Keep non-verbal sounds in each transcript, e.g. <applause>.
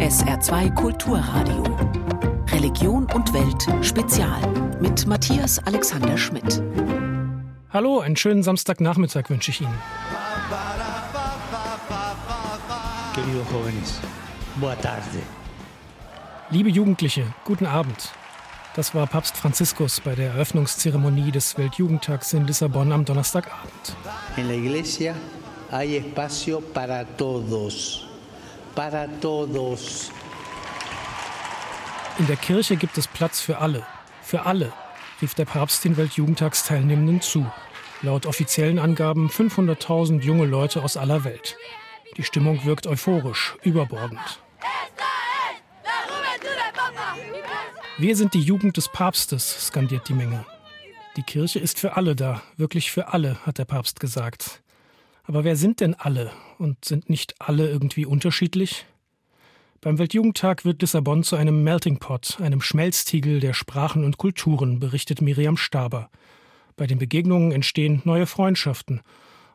SR2 Kulturradio. Religion und Welt Spezial mit Matthias Alexander Schmidt. Hallo, einen schönen Samstagnachmittag wünsche ich Ihnen. Queridos jóvenes, boa tarde. Liebe Jugendliche, guten Abend. Das war Papst Franziskus bei der Eröffnungszeremonie des Weltjugendtags in Lissabon am Donnerstagabend. En la iglesia hay espacio para todos. Para todos. In der Kirche gibt es Platz für alle. Für alle, rief der Papst den Weltjugendtagsteilnehmenden zu. Laut offiziellen Angaben 500.000 junge Leute aus aller Welt. Die Stimmung wirkt euphorisch, überbordend. Wir sind die Jugend des Papstes, skandiert die Menge. Die Kirche ist für alle da, wirklich für alle, hat der Papst gesagt. Aber wer sind denn alle? Und sind nicht alle irgendwie unterschiedlich? Beim Weltjugendtag wird Lissabon zu einem Melting Pot, einem Schmelztiegel der Sprachen und Kulturen, berichtet Miriam Staber. Bei den Begegnungen entstehen neue Freundschaften,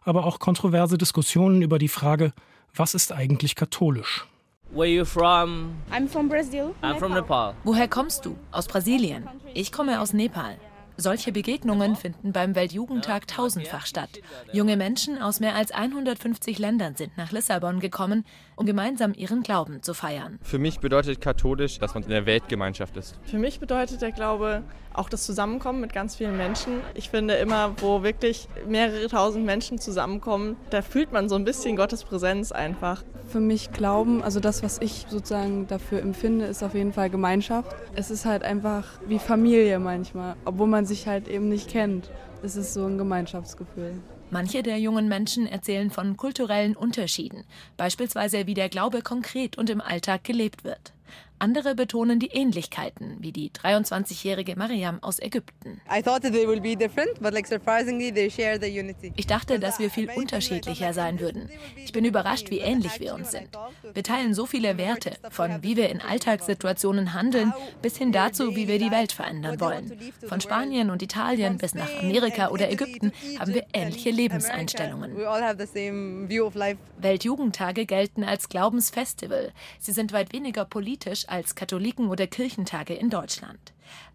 aber auch kontroverse Diskussionen über die Frage, was ist eigentlich katholisch? Where you from? I'm from Brazil. I'm from Nepal. Woher kommst du? Aus Brasilien. Ich komme aus Nepal. Solche Begegnungen finden beim Weltjugendtag tausendfach statt. Junge Menschen aus mehr als 150 Ländern sind nach Lissabon gekommen, um gemeinsam ihren Glauben zu feiern. Für mich bedeutet katholisch, dass man in der Weltgemeinschaft ist. Für mich bedeutet der Glaube auch das Zusammenkommen mit ganz vielen Menschen. Ich finde immer, wo wirklich mehrere tausend Menschen zusammenkommen, da fühlt man so ein bisschen Gottes Präsenz einfach. Für mich Glauben, also das, was ich sozusagen dafür empfinde, ist auf jeden Fall Gemeinschaft. Es ist halt einfach wie Familie manchmal, obwohl man sich halt eben nicht kennt. Es ist so ein Gemeinschaftsgefühl. Manche der jungen Menschen erzählen von kulturellen Unterschieden, beispielsweise wie der Glaube konkret und im Alltag gelebt wird. Andere betonen die Ähnlichkeiten, wie die 23-jährige Mariam aus Ägypten. Ich dachte, dass wir viel unterschiedlicher sein würden. Ich bin überrascht, wie ähnlich wir uns sind. Wir teilen so viele Werte, von wie wir in Alltagssituationen handeln, bis hin dazu, wie wir die Welt verändern wollen. Von Spanien und Italien bis nach Amerika oder Ägypten haben wir ähnliche Lebenseinstellungen. Weltjugendtage gelten als Glaubensfestival. Sie sind weit weniger politisch als Katholiken- oder Kirchentage in Deutschland.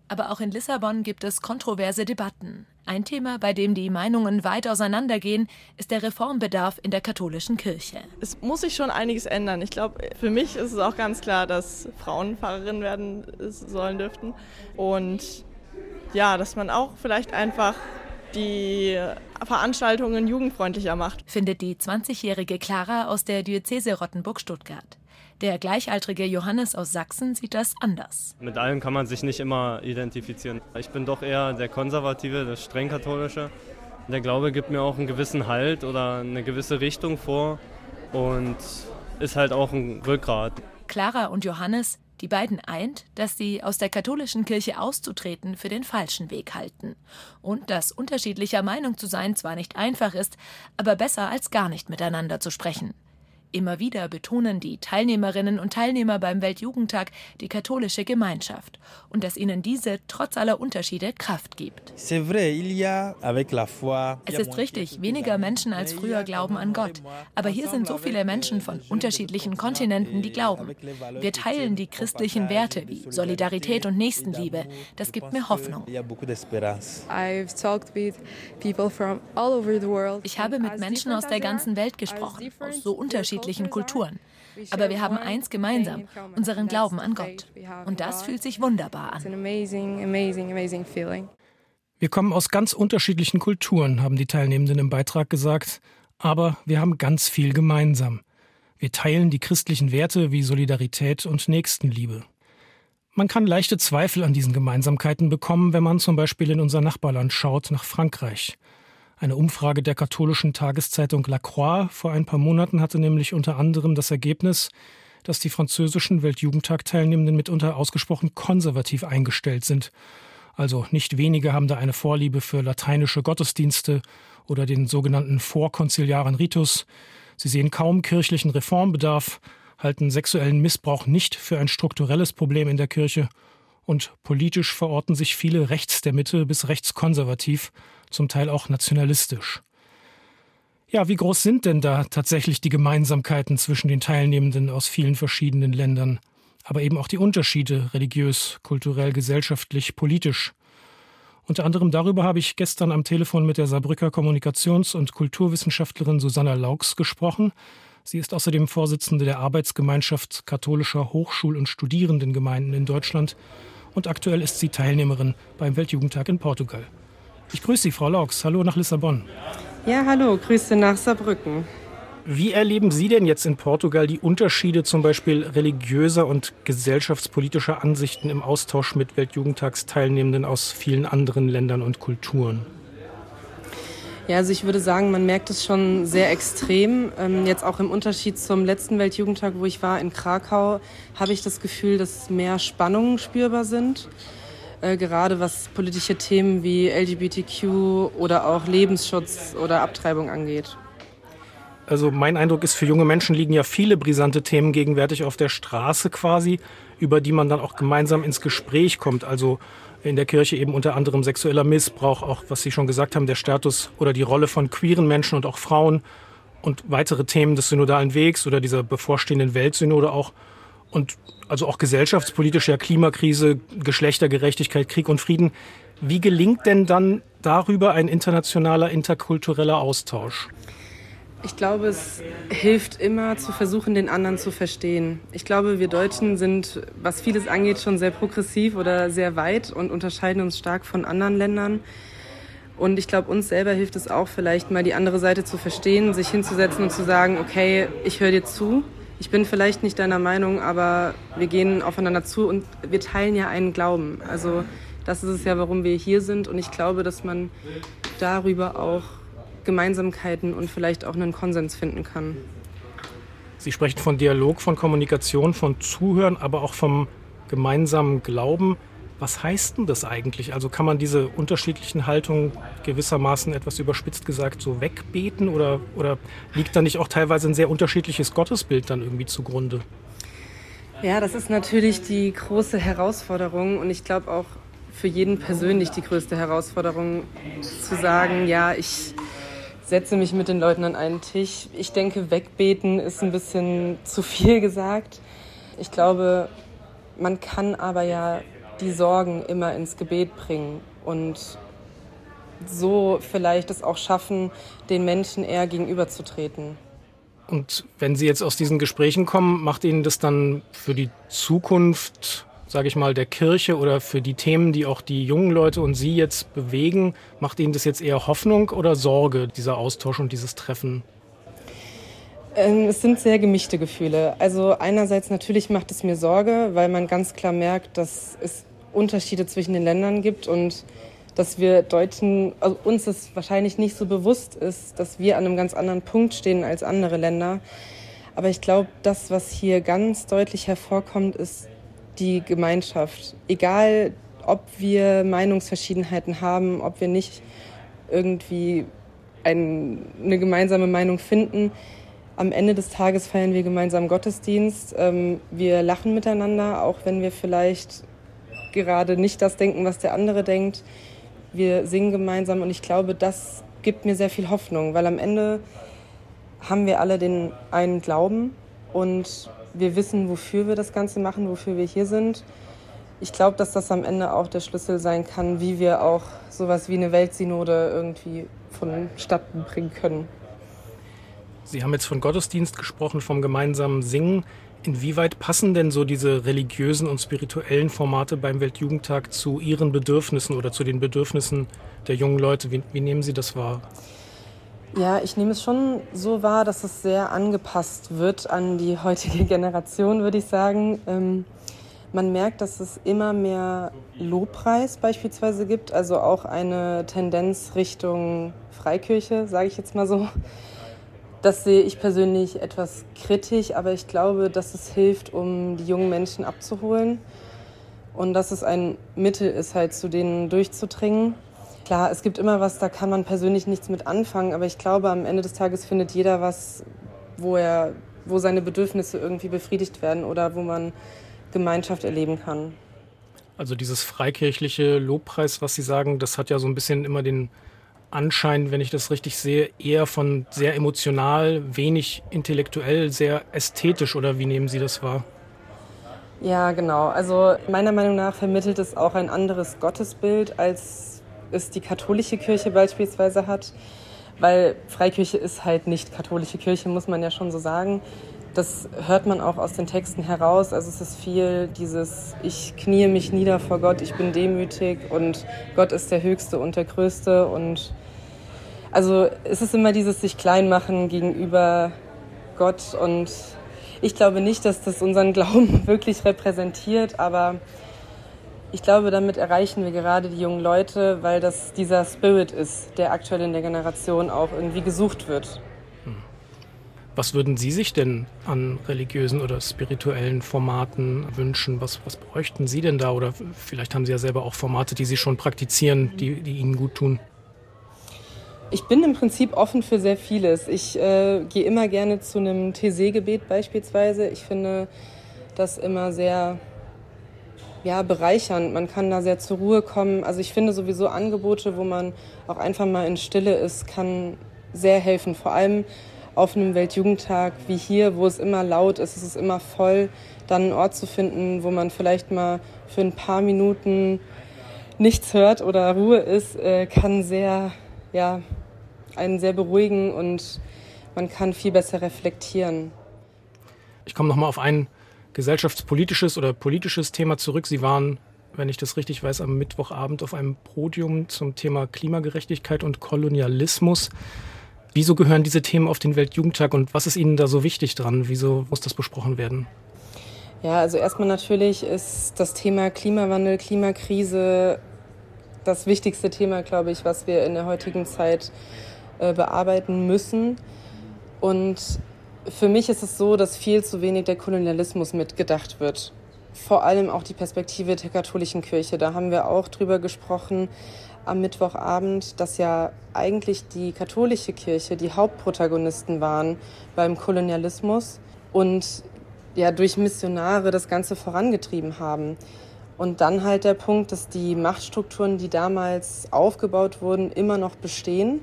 Aber auch in Lissabon gibt es kontroverse Debatten. Ein Thema, bei dem die Meinungen weit auseinandergehen, ist der Reformbedarf in der katholischen Kirche. Es muss sich schon einiges ändern. Ich glaube, für mich ist es auch ganz klar, dass Frauen Pfarrerinnen werden sollen dürften. Und ja, dass man auch vielleicht einfach die Veranstaltungen jugendfreundlicher macht. Findet die 20-jährige Clara aus der Diözese Rottenburg-Stuttgart. Der gleichaltrige Johannes aus Sachsen sieht das anders. Mit allem kann man sich nicht immer identifizieren. Ich bin doch eher der Konservative, der streng katholische. Der Glaube gibt mir auch einen gewissen Halt oder eine gewisse Richtung vor und ist halt auch ein Rückgrat. Clara und Johannes, die beiden eint, dass sie aus der katholischen Kirche auszutreten für den falschen Weg halten. Und dass unterschiedlicher Meinung zu sein zwar nicht einfach ist, aber besser als gar nicht miteinander zu sprechen. Immer wieder betonen die Teilnehmerinnen und Teilnehmer beim Weltjugendtag die katholische Gemeinschaft und dass ihnen diese trotz aller Unterschiede Kraft gibt. Es ist richtig, weniger Menschen als früher glauben an Gott. Aber hier sind so viele Menschen von unterschiedlichen Kontinenten, die glauben. Wir teilen die christlichen Werte wie Solidarität und Nächstenliebe. Das gibt mir Hoffnung. Ich habe mit Menschen aus der ganzen Welt gesprochen, aus so unterschiedlichen unterschiedlichen Kulturen. Aber wir haben eins gemeinsam, unseren Glauben an Gott. Und das fühlt sich wunderbar an. Wir kommen aus ganz unterschiedlichen Kulturen, haben die Teilnehmenden im Beitrag gesagt. Aber wir haben ganz viel gemeinsam. Wir teilen die christlichen Werte wie Solidarität und Nächstenliebe. Man kann leichte Zweifel an diesen Gemeinsamkeiten bekommen, wenn man zum Beispiel in unser Nachbarland schaut, nach Frankreich. Eine Umfrage der katholischen Tageszeitung La Croix vor ein paar Monaten hatte nämlich unter anderem das Ergebnis, dass die französischen Weltjugendtag-Teilnehmenden mitunter ausgesprochen konservativ eingestellt sind. Also nicht wenige haben da eine Vorliebe für lateinische Gottesdienste oder den sogenannten vorkonziliaren Ritus. Sie sehen kaum kirchlichen Reformbedarf, halten sexuellen Missbrauch nicht für ein strukturelles Problem in der Kirche und politisch verorten sich viele rechts der Mitte bis rechtskonservativ, zum Teil auch nationalistisch. Ja, wie groß sind denn da tatsächlich die Gemeinsamkeiten zwischen den Teilnehmenden aus vielen verschiedenen Ländern, aber eben auch die Unterschiede religiös, kulturell, gesellschaftlich, politisch? Unter anderem darüber habe ich gestern am Telefon mit der Saarbrücker Kommunikations- und Kulturwissenschaftlerin Susanna Laux gesprochen. Sie ist außerdem Vorsitzende der Arbeitsgemeinschaft katholischer Hochschul- und Studierendengemeinden in Deutschland und aktuell ist sie Teilnehmerin beim Weltjugendtag in Portugal. Ich grüße Sie, Frau Laux. Hallo nach Lissabon. Ja, hallo, Grüße nach Saarbrücken. Wie erleben Sie denn jetzt in Portugal die Unterschiede zum Beispiel religiöser und gesellschaftspolitischer Ansichten im Austausch mit Weltjugendtagsteilnehmenden aus vielen anderen Ländern und Kulturen? Ja, also ich würde sagen, man merkt es schon sehr extrem. Ähm, jetzt auch im Unterschied zum letzten Weltjugendtag, wo ich war in Krakau, habe ich das Gefühl, dass mehr Spannungen spürbar sind. Äh, gerade was politische Themen wie LGBTQ oder auch Lebensschutz oder Abtreibung angeht. Also mein Eindruck ist, für junge Menschen liegen ja viele brisante Themen gegenwärtig auf der Straße quasi, über die man dann auch gemeinsam ins Gespräch kommt. Also in der Kirche eben unter anderem sexueller Missbrauch, auch was Sie schon gesagt haben, der Status oder die Rolle von queeren Menschen und auch Frauen und weitere Themen des synodalen Wegs oder dieser bevorstehenden Weltsynode auch. Und also auch gesellschaftspolitische ja, Klimakrise, Geschlechtergerechtigkeit, Krieg und Frieden. Wie gelingt denn dann darüber ein internationaler, interkultureller Austausch? Ich glaube, es hilft immer zu versuchen, den anderen zu verstehen. Ich glaube, wir Deutschen sind, was vieles angeht, schon sehr progressiv oder sehr weit und unterscheiden uns stark von anderen Ländern. Und ich glaube, uns selber hilft es auch vielleicht mal die andere Seite zu verstehen, sich hinzusetzen und zu sagen, okay, ich höre dir zu ich bin vielleicht nicht deiner Meinung, aber wir gehen aufeinander zu und wir teilen ja einen Glauben. Also das ist es ja, warum wir hier sind. Und ich glaube, dass man darüber auch Gemeinsamkeiten und vielleicht auch einen Konsens finden kann. Sie sprechen von Dialog, von Kommunikation, von Zuhören, aber auch vom gemeinsamen Glauben. Was heißt denn das eigentlich? Also kann man diese unterschiedlichen Haltungen gewissermaßen etwas überspitzt gesagt so wegbeten oder, oder liegt da nicht auch teilweise ein sehr unterschiedliches Gottesbild dann irgendwie zugrunde? Ja, das ist natürlich die große Herausforderung und ich glaube auch für jeden persönlich die größte Herausforderung zu sagen, ja, ich setze mich mit den Leuten an einen Tisch. Ich denke, wegbeten ist ein bisschen zu viel gesagt. Ich glaube, man kann aber ja die Sorgen immer ins Gebet bringen und so vielleicht es auch schaffen, den Menschen eher gegenüberzutreten. Und wenn Sie jetzt aus diesen Gesprächen kommen, macht Ihnen das dann für die Zukunft, sage ich mal, der Kirche oder für die Themen, die auch die jungen Leute und Sie jetzt bewegen, macht Ihnen das jetzt eher Hoffnung oder Sorge, dieser Austausch und dieses Treffen? Ähm, es sind sehr gemischte Gefühle. Also einerseits natürlich macht es mir Sorge, weil man ganz klar merkt, dass es Unterschiede zwischen den Ländern gibt und dass wir Deutschen, also uns das wahrscheinlich nicht so bewusst ist, dass wir an einem ganz anderen Punkt stehen als andere Länder. Aber ich glaube, das, was hier ganz deutlich hervorkommt, ist die Gemeinschaft. Egal, ob wir Meinungsverschiedenheiten haben, ob wir nicht irgendwie ein, eine gemeinsame Meinung finden. Am Ende des Tages feiern wir gemeinsam Gottesdienst. Ähm, wir lachen miteinander, auch wenn wir vielleicht gerade nicht das denken, was der andere denkt. Wir singen gemeinsam und ich glaube, das gibt mir sehr viel Hoffnung, weil am Ende haben wir alle den einen Glauben und wir wissen, wofür wir das Ganze machen, wofür wir hier sind. Ich glaube, dass das am Ende auch der Schlüssel sein kann, wie wir auch sowas wie eine Weltsynode irgendwie vonstatten bringen können. Sie haben jetzt von Gottesdienst gesprochen, vom gemeinsamen Singen. Inwieweit passen denn so diese religiösen und spirituellen Formate beim Weltjugendtag zu Ihren Bedürfnissen oder zu den Bedürfnissen der jungen Leute? Wie, wie, nehmen Sie das wahr? Ja, ich nehme es schon so wahr, dass es sehr angepasst wird an die heutige Generation, würde ich sagen. Ähm, man merkt, dass es immer mehr Lobpreis beispielsweise gibt, also auch eine Tendenz Richtung Freikirche, sage ich jetzt mal so. Das sehe ich persönlich etwas kritisch, aber ich glaube, dass es hilft, um die jungen Menschen abzuholen und dass es ein Mittel ist, halt zu denen durchzudringen. Klar, es gibt immer was, da kann man persönlich nichts mit anfangen, aber ich glaube, am Ende des Tages findet jeder was, wo er, wo seine Bedürfnisse irgendwie befriedigt werden oder wo man Gemeinschaft erleben kann. Also dieses freikirchliche Lobpreis, was Sie sagen, das hat ja so ein bisschen immer den Anschein, wenn ich das richtig sehe, eher von sehr emotional, wenig intellektuell, sehr ästhetisch oder wie nehmen Sie das wahr? Ja, genau. Also meiner Meinung nach vermittelt es auch ein anderes Gottesbild, als es die katholische Kirche beispielsweise hat. Weil Freikirche ist halt nicht katholische Kirche, muss man ja schon so sagen. Das hört man auch aus den Texten heraus. Also es ist viel dieses, ich kniee mich nieder vor Gott, ich bin demütig und Gott ist der Höchste und der Größte. Und also es ist immer dieses sich klein machen gegenüber Gott. Und ich glaube nicht, dass das unseren <laughs> Glauben wirklich repräsentiert, aber ich glaube, damit erreichen wir gerade die jungen Leute, weil das dieser Spirit ist, der aktuell in der Generation auch irgendwie gesucht wird. Was würden Sie sich denn an religiösen oder spirituellen Formaten wünschen? Was, was bräuchten Sie denn da? Oder vielleicht haben Sie ja selber auch Formate, die Sie schon praktizieren, die, die Ihnen gut tun. Ich bin im Prinzip offen für sehr vieles. Ich äh, gehe immer gerne zu einem TC-Gebet beispielsweise. Ich finde das immer sehr ja, bereichernd. Man kann da sehr zur Ruhe kommen. Also ich finde sowieso Angebote, wo man auch einfach mal in Stille ist, kann sehr helfen. Vor allem auf einem Weltjugendtag wie hier, wo es immer laut ist, es ist immer voll, dann einen Ort zu finden, wo man vielleicht mal für ein paar Minuten nichts hört oder Ruhe ist, äh, kann sehr, ja, einen sehr beruhigen und man kann viel besser reflektieren. Ich komme nochmal auf ein gesellschaftspolitisches oder politisches Thema zurück. Sie waren, wenn ich das richtig weiß, am Mittwochabend auf einem Podium zum Thema Klimagerechtigkeit und Kolonialismus. Wieso gehören diese Themen auf den Weltjugendtag und was ist Ihnen da so wichtig dran? Wieso muss das besprochen werden? Ja, also erstmal natürlich ist das Thema Klimawandel, Klimakrise das wichtigste Thema, glaube ich, was wir in der heutigen Zeit äh, bearbeiten müssen. Und für mich ist es so, dass viel zu wenig der Kolonialismus mitgedacht wird. Vor allem auch die Perspektive der katholischen Kirche. Da haben wir auch drüber gesprochen am Mittwochabend, dass ja eigentlich die katholische Kirche die Hauptprotagonisten waren beim Kolonialismus und ja durch Missionare das Ganze vorangetrieben haben. Und dann halt der Punkt, dass die Machtstrukturen, die damals aufgebaut wurden, immer noch bestehen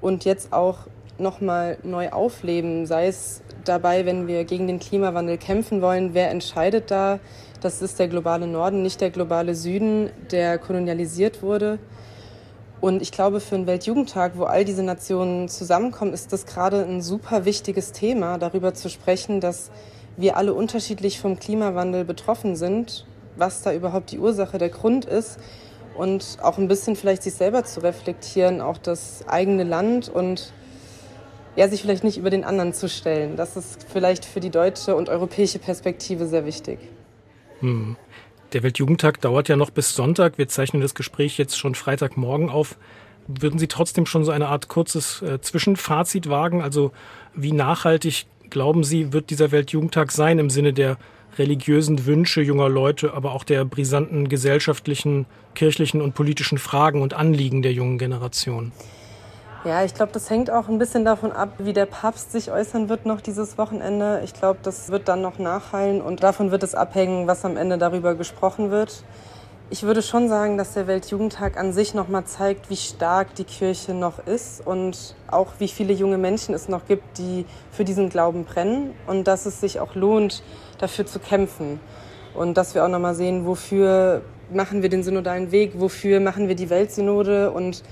und jetzt auch nochmal neu aufleben, sei es dabei, wenn wir gegen den Klimawandel kämpfen wollen, wer entscheidet da? Das ist der globale Norden, nicht der globale Süden, der kolonialisiert wurde. Und ich glaube, für einen Weltjugendtag, wo all diese Nationen zusammenkommen, ist das gerade ein super wichtiges Thema, darüber zu sprechen, dass wir alle unterschiedlich vom Klimawandel betroffen sind, was da überhaupt die Ursache, der Grund ist und auch ein bisschen vielleicht sich selber zu reflektieren, auch das eigene Land und ja, sich vielleicht nicht über den anderen zu stellen. Das ist vielleicht für die deutsche und europäische Perspektive sehr wichtig. Hm. Der Weltjugendtag dauert ja noch bis Sonntag. Wir zeichnen das Gespräch jetzt schon Freitagmorgen auf. Würden Sie trotzdem schon so eine Art kurzes äh, Zwischenfazit wagen? Also wie nachhaltig glauben Sie, wird dieser Weltjugendtag sein im Sinne der religiösen Wünsche junger Leute, aber auch der brisanten gesellschaftlichen, kirchlichen und politischen Fragen und Anliegen der jungen Generation? Ja, ich glaube, das hängt auch ein bisschen davon ab, wie der Papst sich äußern wird noch dieses Wochenende. Ich glaube, das wird dann noch nachhallen und davon wird es abhängen, was am Ende darüber gesprochen wird. Ich würde schon sagen, dass der Weltjugendtag an sich noch mal zeigt, wie stark die Kirche noch ist und auch wie viele junge Menschen es noch gibt, die für diesen Glauben brennen und dass es sich auch lohnt, dafür zu kämpfen. Und dass wir auch noch mal sehen, wofür machen wir den synodalen Weg, wofür machen wir die Weltsynode und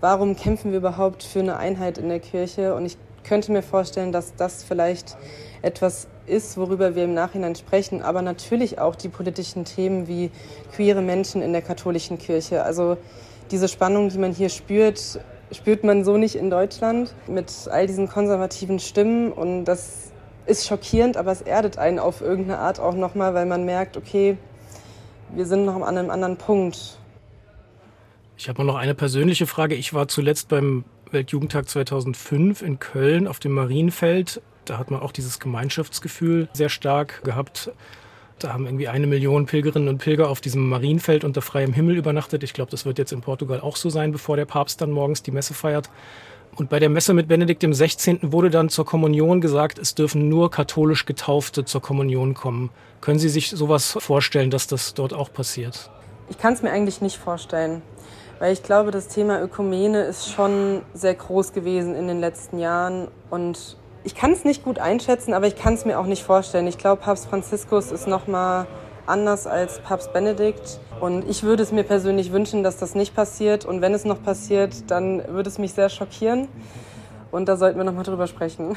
warum kämpfen wir überhaupt für eine Einheit in der Kirche? Und ich könnte mir vorstellen, dass das vielleicht etwas ist, worüber wir im Nachhinein sprechen, aber natürlich auch die politischen Themen wie queere Menschen in der katholischen Kirche. Also diese Spannung, die man hier spürt, spürt man so nicht in Deutschland mit all diesen konservativen Stimmen und das ist schockierend, aber es erdet einen auf irgendeine Art auch nochmal, weil man merkt, okay, wir sind noch an einem anderen Punkt ich habe noch eine persönliche Frage. Ich war zuletzt beim Weltjugendtag 2005 in Köln auf dem Marienfeld. Da hat man auch dieses Gemeinschaftsgefühl sehr stark gehabt. Da haben irgendwie eine Million Pilgerinnen und Pilger auf diesem Marienfeld unter freiem Himmel übernachtet. Ich glaube, das wird jetzt in Portugal auch so sein, bevor der Papst dann morgens die Messe feiert. Und bei der Messe mit Benedikt dem 16. wurde dann zur Kommunion gesagt, es dürfen nur katholisch Getaufte zur Kommunion kommen. Können Sie sich sowas vorstellen, dass das dort auch passiert? Ich kann es mir eigentlich nicht vorstellen Weil ich glaube, das Thema Ökumene ist schon sehr groß gewesen in den letzten Jahren. Und ich kann es nicht gut einschätzen, aber ich kann es mir auch nicht vorstellen. Ich glaube, Papst Franziskus ist noch mal anders als Papst Benedikt. Und ich würde es mir persönlich wünschen, dass das nicht passiert. Und wenn es noch passiert, dann würde es mich sehr schockieren. Und da sollten wir noch mal drüber sprechen.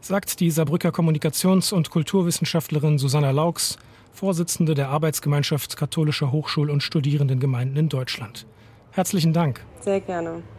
Sagt die Saarbrücker Kommunikations- und Kulturwissenschaftlerin Susanna Laux, Vorsitzende der Arbeitsgemeinschaft katholischer Hochschul- und Studierendengemeinden in Deutschland. Herzlichen Dank. Sehr gerne.